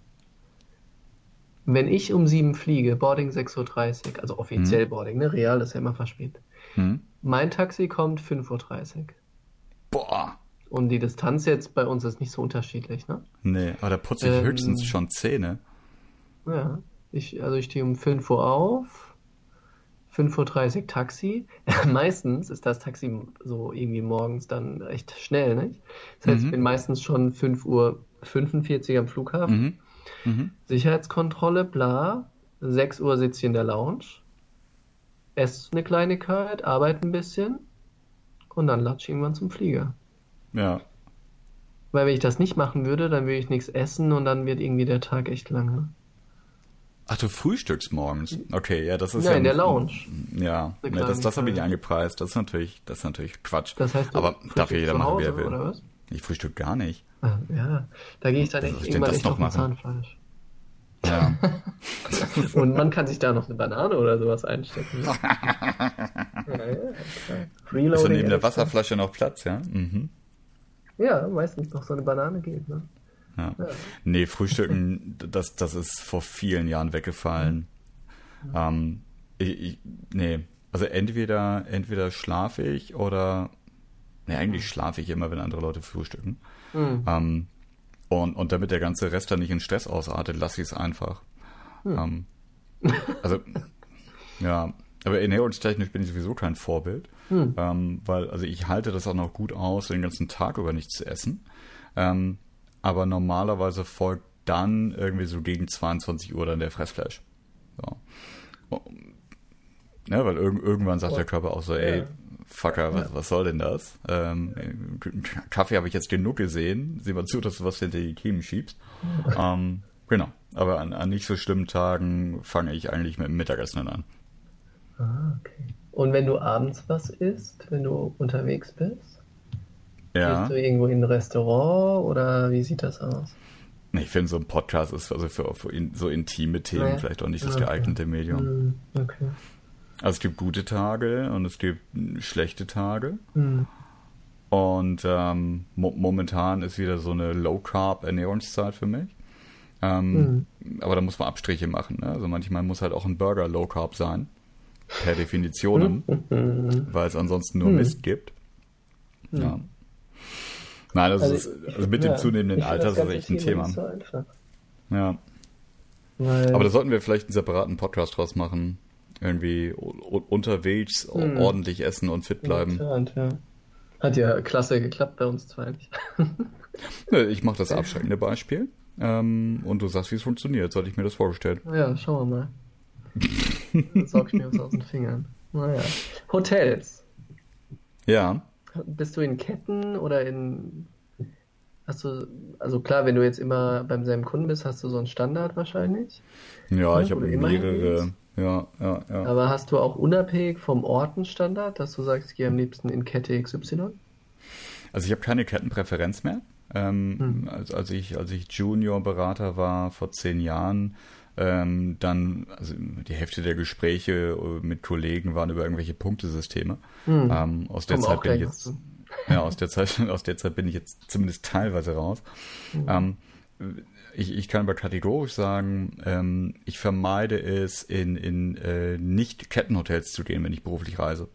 Wenn ich um sieben fliege, Boarding 6.30 Uhr, also offiziell hm. Boarding, ne? Real ist ja immer verspätet. Hm. Mein Taxi kommt 5.30 Uhr. Boah. Und die Distanz jetzt bei uns ist nicht so unterschiedlich, ne? Nee, aber da putze ich ähm, höchstens schon Zähne. Ja, ich, also ich stehe um 5 Uhr auf, 5.30 Uhr Taxi. (laughs) meistens ist das Taxi so irgendwie morgens dann recht schnell, nicht? Das heißt, mhm. ich bin meistens schon 5 Uhr 45 am Flughafen. Mhm. Sicherheitskontrolle, bla. 6 Uhr sitze ich in der Lounge, esse eine Kleinigkeit, arbeite ein bisschen und dann latsche ich irgendwann zum Flieger. Ja. Weil wenn ich das nicht machen würde, dann würde ich nichts essen und dann wird irgendwie der Tag echt lang. Ne? Ach, du frühstückst morgens? Okay, ja, das ist ja, ja. in der Lounge. Ja, Eine ne, das, das habe ich nicht eingepreist. Das ist natürlich, das ist natürlich Quatsch. Das heißt, Aber darf jeder machen, wie er will. Oder was? Ich frühstück gar nicht. Ah, Ja, da gehe ich dann Wie echt irgendwann echt noch auf machen? Zahnfleisch. Ja. (laughs) Und man kann sich da noch eine Banane oder sowas einstecken. ne? (laughs) ja, ja. Ist neben der. Wasserflasche noch Platz, ja? Mhm. Ja, meistens noch so eine Banane geht, ne? Ja. Nee, Frühstücken, (laughs) das, das ist vor vielen Jahren weggefallen. Ähm, ich, ich, nee, also entweder, entweder schlafe ich oder, nee, eigentlich schlafe ich immer, wenn andere Leute frühstücken. Hm. Ähm, und, und damit der ganze Rest dann nicht in Stress ausartet, lasse ich es einfach. Ähm, also, (laughs) ja, aber ernährungstechnisch bin ich sowieso kein Vorbild, ähm, weil, also ich halte das auch noch gut aus, den ganzen Tag über nichts zu essen. Ähm, aber normalerweise folgt dann irgendwie so gegen 22 Uhr dann der Fressflash. So. Ja, weil irg irgendwann sagt der Körper auch so, ey, Ja. Fucker, was, was soll denn das? Ähm, Kaffee habe ich jetzt genug gesehen. Sieh mal zu, dass du was hinter die Kiemen schiebst. ähm, genau. Aber an, an nicht so schlimmen Tagen fange ich eigentlich mit dem Mittagessen an. Ah, okay. Und wenn du abends was isst, wenn du unterwegs bist, Ja. gehst du irgendwo in ein Restaurant oder wie sieht das aus? Ich finde, so ein Podcast ist also für, für in, so intime Themen Ja. vielleicht auch nicht das Okay. geeignete Medium. Hm, okay. Also es gibt gute Tage und es gibt schlechte Tage. Hm. Und ähm, mo momentan ist wieder so eine Low-Carb-Ernährungszeit für mich. Ähm, Aber da muss man Abstriche machen. Ne? Also manchmal muss halt auch ein Burger Low-Carb sein. Per Definition. (laughs) weil es ansonsten nur Mist gibt. Ja. Nein, das Also ist also mit dem Ja, zunehmenden ich Alter ist das ganze echt ein Thema. so. Ja. Weil, Aber da sollten wir vielleicht einen separaten Podcast draus machen. Irgendwie unterwegs Hm. ordentlich essen und fit bleiben. Ja. Hat ja klasse geklappt bei uns zwei (laughs) Ich mache das abschreckende Beispiel. Ähm, und du sagst, wie es funktioniert. So hatte ich mir das vorgestellt. Ja, schauen wir mal. Dann saug ich mir was aus den Fingern. Naja. Hotels. Ja. Bist du in Ketten oder in. Hast du. Also klar, wenn du jetzt immer beim selben Kunden bist, hast du so einen Standard wahrscheinlich. Ja, ich habe mehrere. Ja, ja, ja. Aber hast du auch unabhängig vom Ort einen Standard, dass du sagst, ich gehe am liebsten in Kette XY? Also ich habe keine Kettenpräferenz mehr. Ähm, Hm. als, als ich als ich Junior-Berater war vor zehn Jahren, ähm, dann also die Hälfte der Gespräche äh, mit Kollegen waren über irgendwelche Punktesysteme. Ähm, aus der Kommen Zeit bin ich jetzt (laughs) ja aus der Zeit aus der Zeit bin ich jetzt zumindest teilweise raus. Ähm, ich, ich kann aber kategorisch sagen, ähm, ich vermeide es, in, in äh, nicht Kettenhotels zu gehen, wenn ich beruflich reise.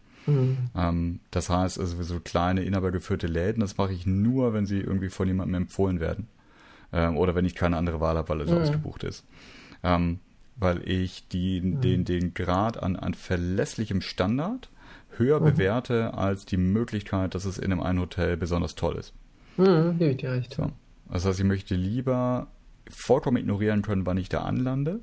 Ähm, das heißt, also so kleine inhabergeführte Läden, das mache ich nur, wenn sie irgendwie von jemandem empfohlen werden. Ähm, oder wenn ich keine andere Wahl habe, weil es ausgebucht ist. Ähm, weil ich die, den, den Grad an, an verlässlichem Standard höher bewerte als die Möglichkeit, dass es in einem einen Hotel besonders toll ist. Hm, gebe ich dir recht. So. Das heißt, ich möchte lieber vollkommen ignorieren können, wann ich da anlande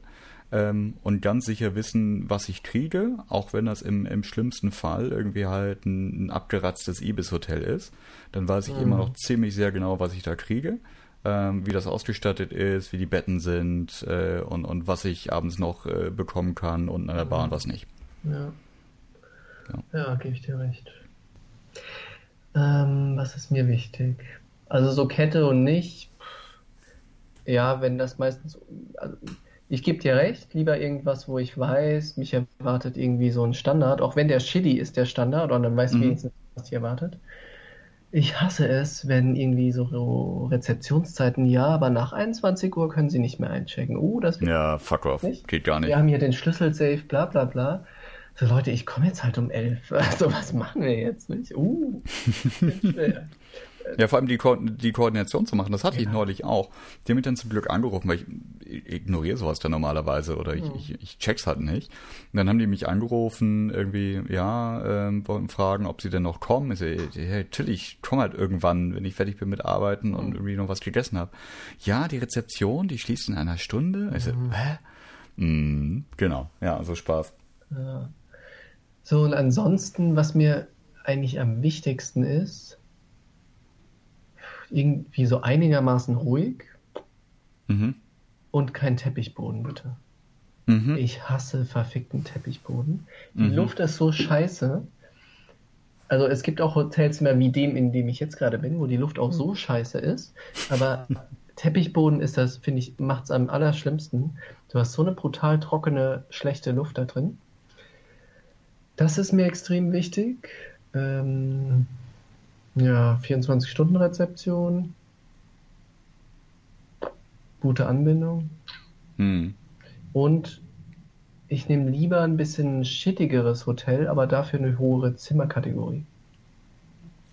ähm, und ganz sicher wissen, was ich kriege, auch wenn das im, im schlimmsten Fall irgendwie halt ein, ein abgeratztes Ibis-Hotel ist. Dann weiß ich immer noch ziemlich sehr genau, was ich da kriege, ähm, wie das ausgestattet ist, wie die Betten sind äh, und, und was ich abends noch äh, bekommen kann und an der Bahn was nicht. Ja. Ja. Ja, gebe ich dir recht. Ähm, was ist mir wichtig? Also so Kette und nicht. Ja, wenn das meistens. Also ich gebe dir recht, lieber irgendwas, wo ich weiß, mich erwartet irgendwie so ein Standard, auch wenn der Chili ist der Standard und dann weiß ich Mhm. wenigstens, was dich erwartet. Ich hasse es, wenn irgendwie so Rezeptionszeiten, ja, aber nach 21 Uhr können sie nicht mehr einchecken. Uh, das Ja, fuck off. Nicht? Geht gar nicht. wir haben hier den Schlüsselsafe, bla bla bla. So Leute, ich komme jetzt halt um elf. (laughs) Also was machen wir jetzt nicht? Uh. (laughs) Ja, vor allem die, Ko die Koordination zu machen, das hatte ich Ja. neulich auch. Die haben mich dann zum Glück angerufen, weil ich ignoriere sowas dann normalerweise oder ich, ich, ich check's halt nicht. Und dann haben die mich angerufen, irgendwie, ja, ähm, wollten fragen, ob sie denn noch kommen. Ich so, hey, Till, ich komme halt irgendwann, wenn ich fertig bin mit Arbeiten und irgendwie noch was gegessen habe. Ja, die Rezeption, die schließt in einer Stunde. Ich so, hä? Mm, genau, ja, so Spaß. Ja. So, und ansonsten, was mir eigentlich am wichtigsten ist, irgendwie so einigermaßen ruhig Mhm. und kein Teppichboden, bitte. Mhm. Ich hasse verfickten Teppichboden. Die mhm. Luft ist so scheiße. Also es gibt auch Hotelzimmer wie dem, in dem ich jetzt gerade bin, wo die Luft auch so scheiße ist. Aber (laughs) Teppichboden ist das, finde ich, macht es am allerschlimmsten. Du hast so eine brutal trockene, schlechte Luft da drin. Das ist mir extrem wichtig. Ähm, ja, 24-Stunden-Rezeption. Gute Anbindung. Hm. Und ich nehme lieber ein bisschen shittigeres Hotel, aber dafür eine hohe Zimmerkategorie.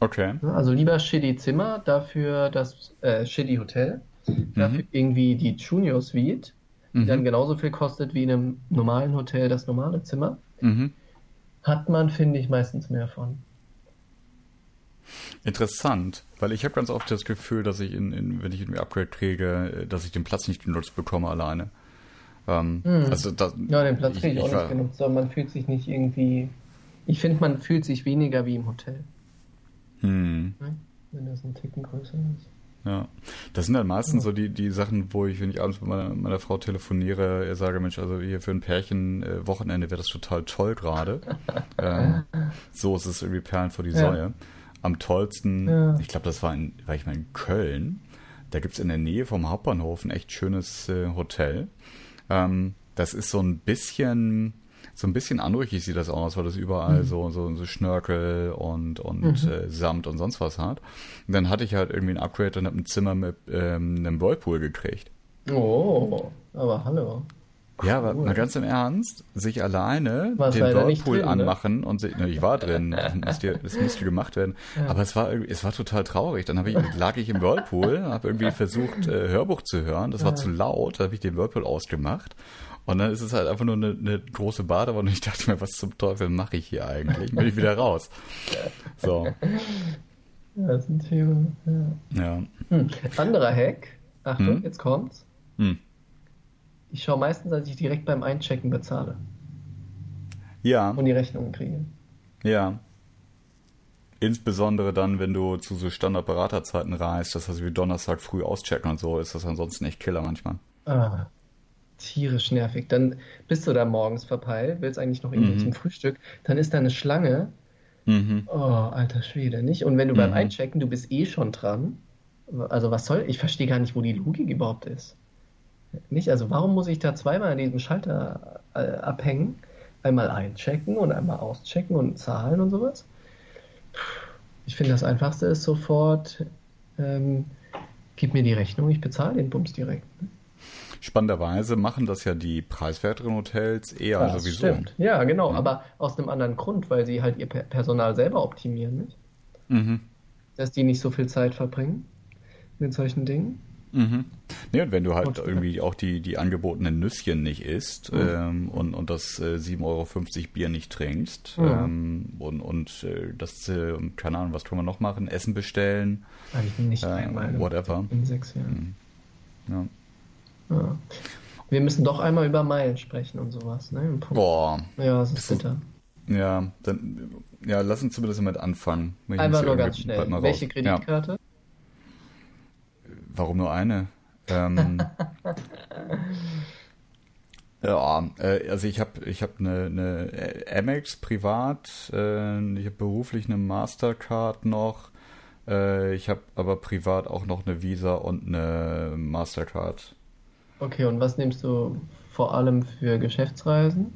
Okay. Also lieber shitty Zimmer, dafür das äh, shitty Hotel, mhm. dafür irgendwie die Junior Suite, die mhm. dann genauso viel kostet wie in einem normalen Hotel das normale Zimmer. Mhm. Hat man, finde ich, meistens mehr von. Interessant, weil ich habe ganz oft das Gefühl, dass ich, in, in, wenn ich irgendwie Upgrade kriege, dass ich den Platz nicht genutzt bekomme alleine. Ähm, hm. also das, ja, den Platz kriege ich, auch nicht genutzt, sondern man fühlt sich nicht irgendwie. Ich finde, man fühlt sich weniger wie im Hotel. Hm. Wenn das ein Ticken größer ist. Ja, das sind dann meistens ja. so die, die Sachen, wo ich, wenn ich abends mit meiner, meiner Frau telefoniere, sage, Mensch, also hier für ein Pärchen äh, Wochenende wäre das total toll gerade. (laughs) ähm, so ist es irgendwie Perlen vor die Säue. Am tollsten, ja. ich glaube, das war, in, war ich mal in Köln. Da gibt es in der Nähe vom Hauptbahnhof ein echt schönes äh, Hotel. Ähm, das ist so ein bisschen, so ein bisschen anrüchig sieht das aus, weil das überall mhm. so, so, so Schnörkel und, und mhm. äh, Samt und sonst was hat. Und dann hatte ich halt irgendwie ein Upgrade und habe ein Zimmer mit ähm, einem Whirlpool gekriegt. Oh, aber hallo. Ja, aber mal ganz im Ernst, sich alleine War's den Whirlpool drin, anmachen ne? und sich, ne, ich war drin, (laughs) das musste, das musste gemacht werden, ja. aber es war es war total traurig. Dann ich, lag ich im Whirlpool, habe irgendwie versucht äh, Hörbuch zu hören, das war ja. zu laut, da habe ich den Whirlpool ausgemacht und dann ist es halt einfach nur eine, eine große Badewanne und ich dachte mir, was zum Teufel mache ich hier eigentlich? Bin ich wieder raus. So. Ja, das ist ein Thema. Ja. ja. Hm. Anderer Hack. Achtung, hm? jetzt kommt's. Hm. Ich schaue meistens, dass ich direkt beim Einchecken bezahle. Ja. Und die Rechnungen kriege. Ja. Insbesondere dann, wenn du zu so Standardberaterzeiten reist, das heißt wie Donnerstag früh auschecken und so, ist das ansonsten echt Killer manchmal. Ah, tierisch nervig. Dann bist du da morgens verpeilt, willst eigentlich noch irgendwie mhm. zum Frühstück, dann ist da eine Schlange. Mhm. Oh, alter Schwede, nicht? Und wenn du mhm. beim Einchecken, du bist eh schon dran. Also was soll, ich verstehe gar nicht, wo die Logik überhaupt ist. Nicht? Also warum muss ich da zweimal an diesem Schalter äh, abhängen? Einmal einchecken und einmal auschecken und zahlen und sowas? Ich finde, das Einfachste ist sofort, ähm, gib mir die Rechnung, ich bezahle den Bums direkt. Ne? Spannenderweise machen das ja die preiswerteren Hotels eher ja, sowieso. Stimmt. Ja, genau, ja. aber aus einem anderen Grund, weil sie halt ihr Personal selber optimieren, nicht? Mhm. Dass die nicht so viel Zeit verbringen mit solchen Dingen. Mhm. Nee, und wenn du halt irgendwie auch die, die angebotenen Nüsschen nicht isst mhm. ähm, und, und das äh, 7,50 Euro Bier nicht trinkst mhm. ähm, und, und äh, das, äh, keine Ahnung, was können wir noch machen? Essen bestellen. Eigentlich nicht äh, einmal. Whatever. In sechs Jahren. Mhm. Ja. ja. Wir müssen doch einmal über Meilen sprechen und sowas, ne? Boah. Ja, das ist bitter. Ja, dann, ja, lass uns zumindest damit anfangen. Einfach nur ganz schnell. Welche Kreditkarte? Ja. Warum nur eine? Ähm, (laughs) ja, äh, also ich habe ich hab eine, eine Amex privat, äh, ich habe beruflich eine Mastercard noch, äh, ich habe aber privat auch noch eine Visa und eine Mastercard. Okay, und was nimmst du vor allem für Geschäftsreisen?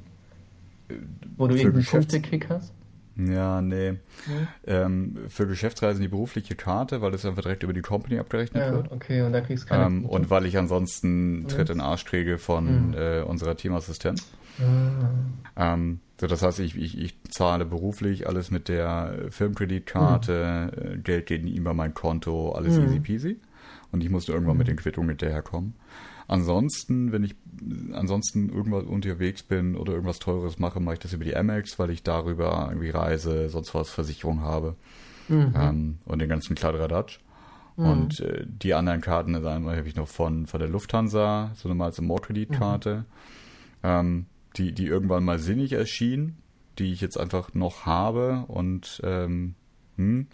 Wo du irgendeinen Punktekick hast? Ja, nee. nee? Ähm, für Geschäftsreisen die berufliche Karte, weil das einfach direkt über die Company abgerechnet ja, wird. Okay, und da kriegst du keine. Ähm, und weil ich ansonsten Tritt in Arsch kriege von mhm. äh, unserer Teamassistenz. Mhm. Ähm, so, das heißt, ich, ich, ich zahle beruflich alles mit der Firmenkreditkarte, mhm. Geld geht nie über mein Konto, alles mhm. easy peasy. Und ich musste irgendwann mit mhm. den Quittungen hinterherkommen. Ansonsten, wenn ich ansonsten irgendwas unterwegs bin oder irgendwas Teures mache, mache ich das über die Amex, weil ich darüber irgendwie Reise, sonst was, Versicherung habe. Mhm. Ähm, und den ganzen Kladderadatsch. Mhm. Und äh, die anderen Karten, das einmal habe ich noch von, von der Lufthansa, so eine als Mordkreditkarte, mhm. ähm, die, die irgendwann mal sinnig erschien, die ich jetzt einfach noch habe und ähm, hm,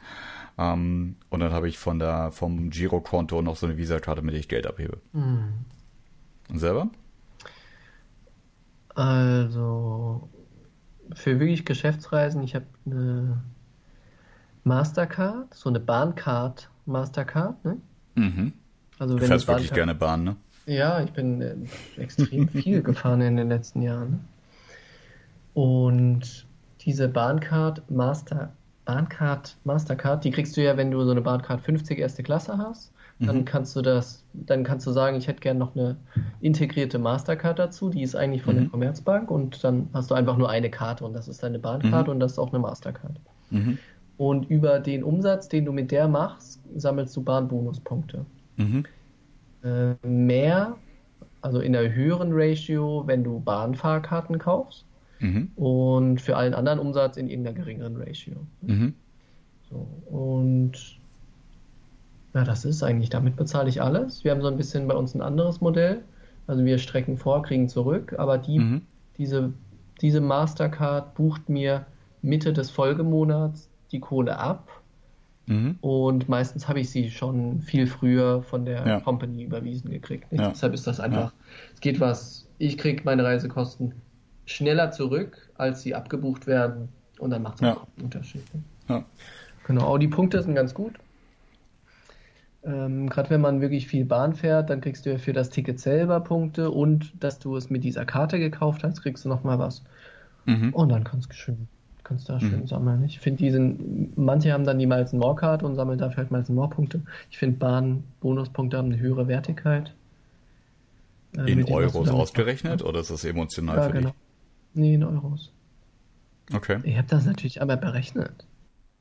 ähm, und dann habe ich von der vom Girokonto noch so eine Visa-Karte, mit der ich Geld abhebe. Mhm. Und selber? Also, für wirklich Geschäftsreisen, ich habe eine Mastercard, so eine Bahncard Mastercard, ne? Mhm. Also Du fährst wirklich gerne Bahn, ne? Ja, ich bin äh, extrem viel (laughs) gefahren in den letzten Jahren. Und diese Bahncard Master, Bahncard Mastercard, die kriegst du ja, wenn du so eine Bahncard 50 erste Klasse hast. Dann Mhm. kannst du das, dann kannst du sagen, ich hätte gern noch eine integrierte Mastercard dazu, die ist eigentlich von der Mhm. Commerzbank und dann hast du einfach nur eine Karte und das ist deine Bahncard Mhm. und das ist auch eine Mastercard. Mhm. Und über den Umsatz, den du mit der machst, sammelst du Bahnbonuspunkte. Mhm. Äh, mehr, also in der höheren Ratio, wenn du Bahnfahrkarten kaufst Mhm. und für allen anderen Umsatz in irgendeiner geringeren Ratio. So, und ja, das ist eigentlich, damit bezahle ich alles. Wir haben so ein bisschen bei uns ein anderes Modell. Also wir strecken vor, kriegen zurück, aber die, Mhm. diese, diese Mastercard bucht mir Mitte des Folgemonats die Kohle ab Mhm. und meistens habe ich sie schon viel früher von der Ja. Company überwiesen gekriegt. Ja. Deshalb ist das einfach, es geht was, ich kriege meine Reisekosten schneller zurück, als sie abgebucht werden und dann macht es einen Unterschied. Ne? Ja. Genau, auch die Punkte sind ganz gut. Ähm, Gerade wenn man wirklich viel Bahn fährt, dann kriegst du ja für das Ticket selber Punkte und dass du es mit dieser Karte gekauft hast, kriegst du nochmal was. Mhm. Und dann kannst du schön, kannst da schön Mhm. sammeln. Ich finde diesen, manche haben dann die Miles More Card und sammeln dafür halt Miles More Punkte. Ich finde Bahn-Bonuspunkte haben eine höhere Wertigkeit. Äh, In Euros ausgerechnet oder ist das emotional machst. für Ja, genau. Nee, in Euros. dich? Okay. Ich habe das natürlich einmal berechnet.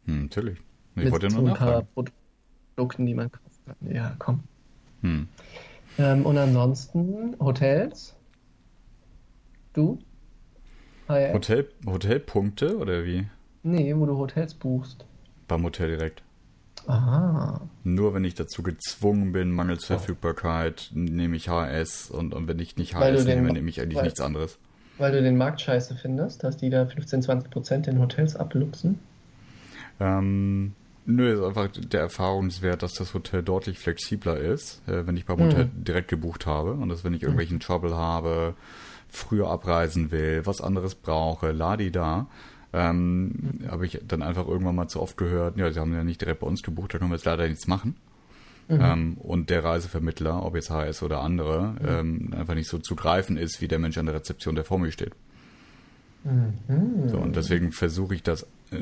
Hm, natürlich. Ich mit wollte so nur ein paar. Produkten, die man kann. Ja, komm. Hm. Ähm, und ansonsten Hotels? Du? HRF? Hotel, Hotelpunkte oder wie? Nee, wo du Hotels buchst. Beim Hotel direkt. Aha. Nur wenn ich dazu gezwungen bin, mangels Verfügbarkeit, nehme ich HS und, und wenn ich nicht HS nehme, nehme ich eigentlich weil- nichts anderes. Weil du den Markt scheiße findest, dass die da 15, 20 Prozent in Hotels abluchsen. Ähm, nö, ist einfach der Erfahrungswert, dass das Hotel deutlich flexibler ist, äh, wenn ich beim Mhm. Hotel direkt gebucht habe und dass wenn ich irgendwelchen Trouble habe, früher abreisen will, was anderes brauche, ladi da, ähm, habe ich dann einfach irgendwann mal zu oft gehört, ja, sie haben ja nicht direkt bei uns gebucht, da können wir jetzt leider nichts machen. Ähm, und der Reisevermittler, ob jetzt HS oder andere, ähm, einfach nicht so zu greifen ist, wie der Mensch an der Rezeption, der vor mir steht. Mhm. So, und deswegen versuche ich das äh,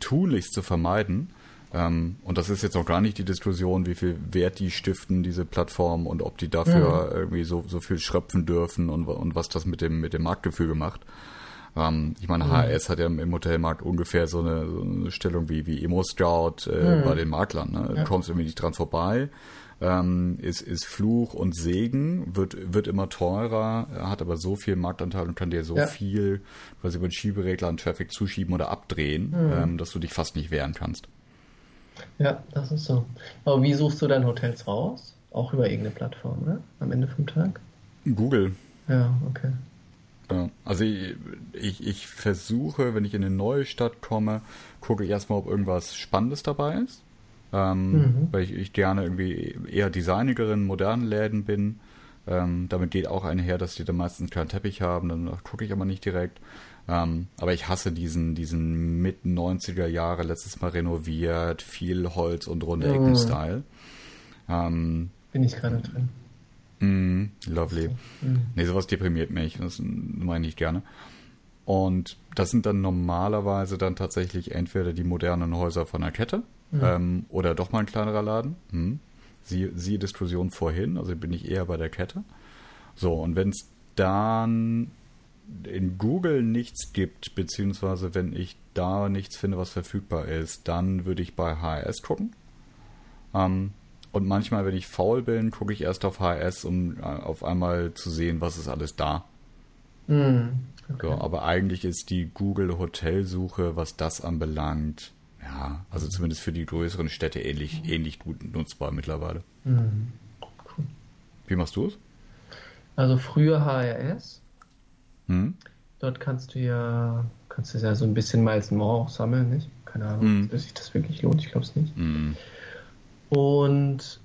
tunlichst zu vermeiden. Ähm, und das ist jetzt noch gar nicht die Diskussion, wie viel Wert die stiften, diese Plattformen, und ob die dafür irgendwie so, so viel schröpfen dürfen und, und was das mit dem, mit dem Marktgefüge macht. Ähm, ich meine, HS hat ja im Hotelmarkt ungefähr so eine, so eine Stellung wie, wie Emo Scout äh, bei den Maklern. Ne? Du kommst irgendwie nicht dran vorbei. Ähm, ist, ist Fluch und Segen, wird, wird immer teurer, hat aber so viel Marktanteil und kann dir so Ja. viel quasi über den Schieberegler an Traffic zuschieben oder abdrehen, ähm, dass du dich fast nicht wehren kannst. Ja, das ist so. Aber wie suchst du deine Hotels raus? Auch über irgendeine Plattform, ne? Am Ende vom Tag? Google. Ja, okay. Also ich, ich, ich versuche, wenn ich in eine neue Stadt komme, gucke ich erstmal, ob irgendwas Spannendes dabei ist. Ähm, Mhm. Weil ich, ich gerne irgendwie eher designigeren, modernen Läden bin. Ähm, damit geht auch einher, dass die dann meistens keinen Teppich haben, dann gucke ich aber nicht direkt. Ähm, aber ich hasse diesen, diesen mit 90er Jahre letztes Mal renoviert, viel Holz und runde Ja. Ecken-Style. Ähm, Bin ich gerade drin. Mm, lovely. Mhm. Nee, sowas deprimiert mich. Das meine ich gerne. Und das sind dann normalerweise dann tatsächlich entweder die modernen Häuser von der Kette ähm, oder doch mal ein kleinerer Laden. Hm. Sie, siehe Diskussion vorhin, also bin ich eher bei der Kette. So, und wenn es dann in Google nichts gibt, beziehungsweise wenn ich da nichts finde, was verfügbar ist, dann würde ich bei HRS gucken. Ähm, und manchmal, wenn ich faul bin, gucke ich erst auf HRS, um äh, auf einmal zu sehen, was ist alles da. Mhm. Okay. So, aber eigentlich ist die Google Hotelsuche, was das anbelangt, ja, also zumindest für die größeren Städte ähnlich, ähnlich gut nutzbar mittlerweile. Mhm. Cool. Wie machst du es? Also früher HRS. Hm? Dort kannst du ja, kannst du ja so ein bisschen Miles More auch sammeln, nicht? Keine Ahnung, Mhm. ob sich das wirklich lohnt, ich glaube es nicht. Hm. Und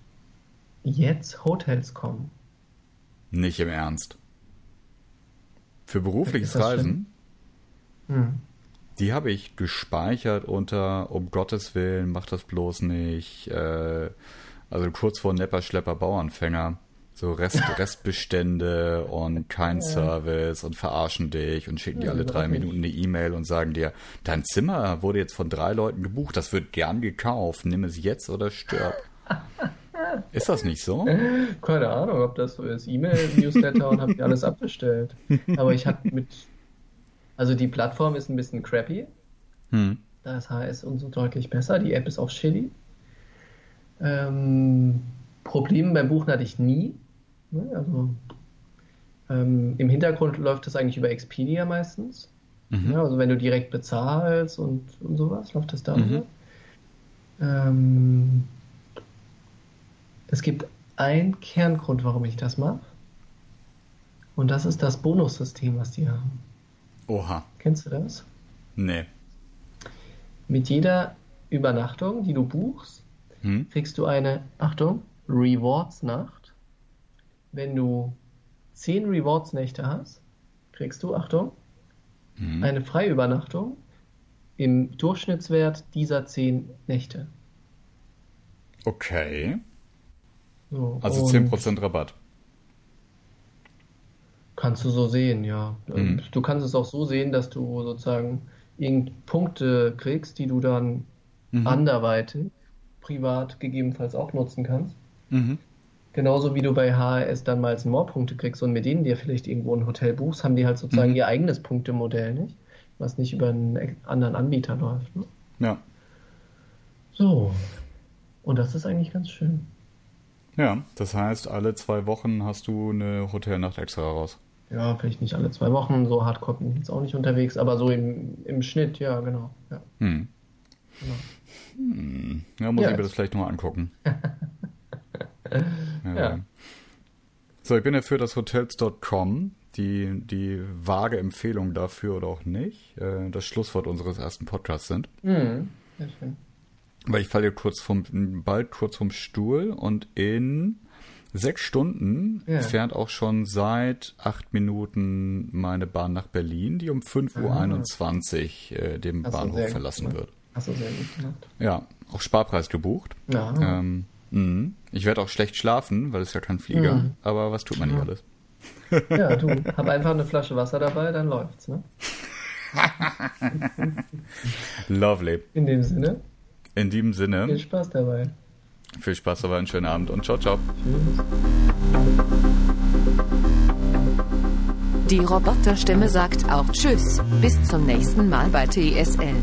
jetzt Hotels kommen. Nicht im Ernst. Für berufliches Reisen, hm. die habe ich gespeichert unter, um Gottes Willen, mach das bloß nicht, äh, also kurz vor Nepper, Schlepper, Bauernfänger. So Rest, (laughs) Restbestände und kein ja. Service und verarschen dich und schicken dir alle drei Minuten eine E-Mail und sagen dir, dein Zimmer wurde jetzt von drei Leuten gebucht, das wird gern gekauft, nimm es jetzt oder stirb. (laughs) Ist das nicht so? Keine Ahnung, ob das so ist. E-Mail-Newsletter und habe ich alles abbestellt. Aber ich habe mit. Also die Plattform ist ein bisschen crappy. Hm. Da ist HS und so deutlich besser. Die App ist auch shitty. Ähm, Probleme beim Buchen hatte ich nie. Also ähm, im Hintergrund läuft das eigentlich über Expedia meistens. Mhm. Ja, also wenn du direkt bezahlst und, und sowas, läuft das darüber. Mhm. Ähm, es gibt einen Kerngrund, warum ich das mache. Und das ist das Bonussystem, was die haben. Oha. Kennst du das? Nee. Mit jeder Übernachtung, die du buchst, hm? kriegst du eine, Achtung, Rewards-Nacht. Wenn du 10 Rewards-Nächte hast, kriegst du, Achtung, hm. eine Freiübernachtung im Durchschnittswert dieser 10 Nächte. Okay. So, also 10% Rabatt. Kannst du so sehen, ja. Mhm. Du kannst es auch so sehen, dass du sozusagen irgend Punkte kriegst, die du dann mhm. anderweitig privat gegebenenfalls auch nutzen kannst. Mhm. Genauso wie du bei HRS dann mal more Punkte kriegst und mit denen dir vielleicht irgendwo ein Hotel buchst, haben die halt sozusagen mhm. ihr eigenes Punktemodell, nicht? Was nicht über einen anderen Anbieter läuft. Ne? Ja. So. Und das ist eigentlich ganz schön. Ja, das heißt, alle zwei Wochen hast du eine Hotelnacht extra raus. Ja, vielleicht nicht alle zwei Wochen, so hardcore bin ich jetzt auch nicht unterwegs, aber so im, im Schnitt, ja, genau. Ja, hm. genau. Hm. ja muss ja, ich mir das vielleicht nochmal angucken. (laughs) ja. ja. So, ich bin ja für das Hotels.com, die, die vage Empfehlung dafür oder auch nicht, äh, das Schlusswort unseres ersten Podcasts sind. Mhm. Sehr schön weil ich falle kurz vom, bald kurz vom Stuhl und in sechs Stunden ja. fährt auch schon seit acht Minuten meine Bahn nach Berlin, die um 5.21 Uhr äh, den Hast Bahnhof verlassen gemacht. wird. Hast du sehr gut gemacht. Ja, auch Sparpreis gebucht. Ja. Ähm, mh. ich werde auch schlecht schlafen, weil es ja kein Flieger, mhm. aber was tut man nicht alles? Ja, du, (laughs) hab einfach eine Flasche Wasser dabei, dann läuft's, ne? Lovely. In dem Sinne. In diesem Sinne. Viel Spaß dabei. Viel Spaß dabei, einen schönen Abend und ciao, ciao. Tschüss. Die Roboterstimme sagt auch Tschüss. Bis zum nächsten Mal bei TSL.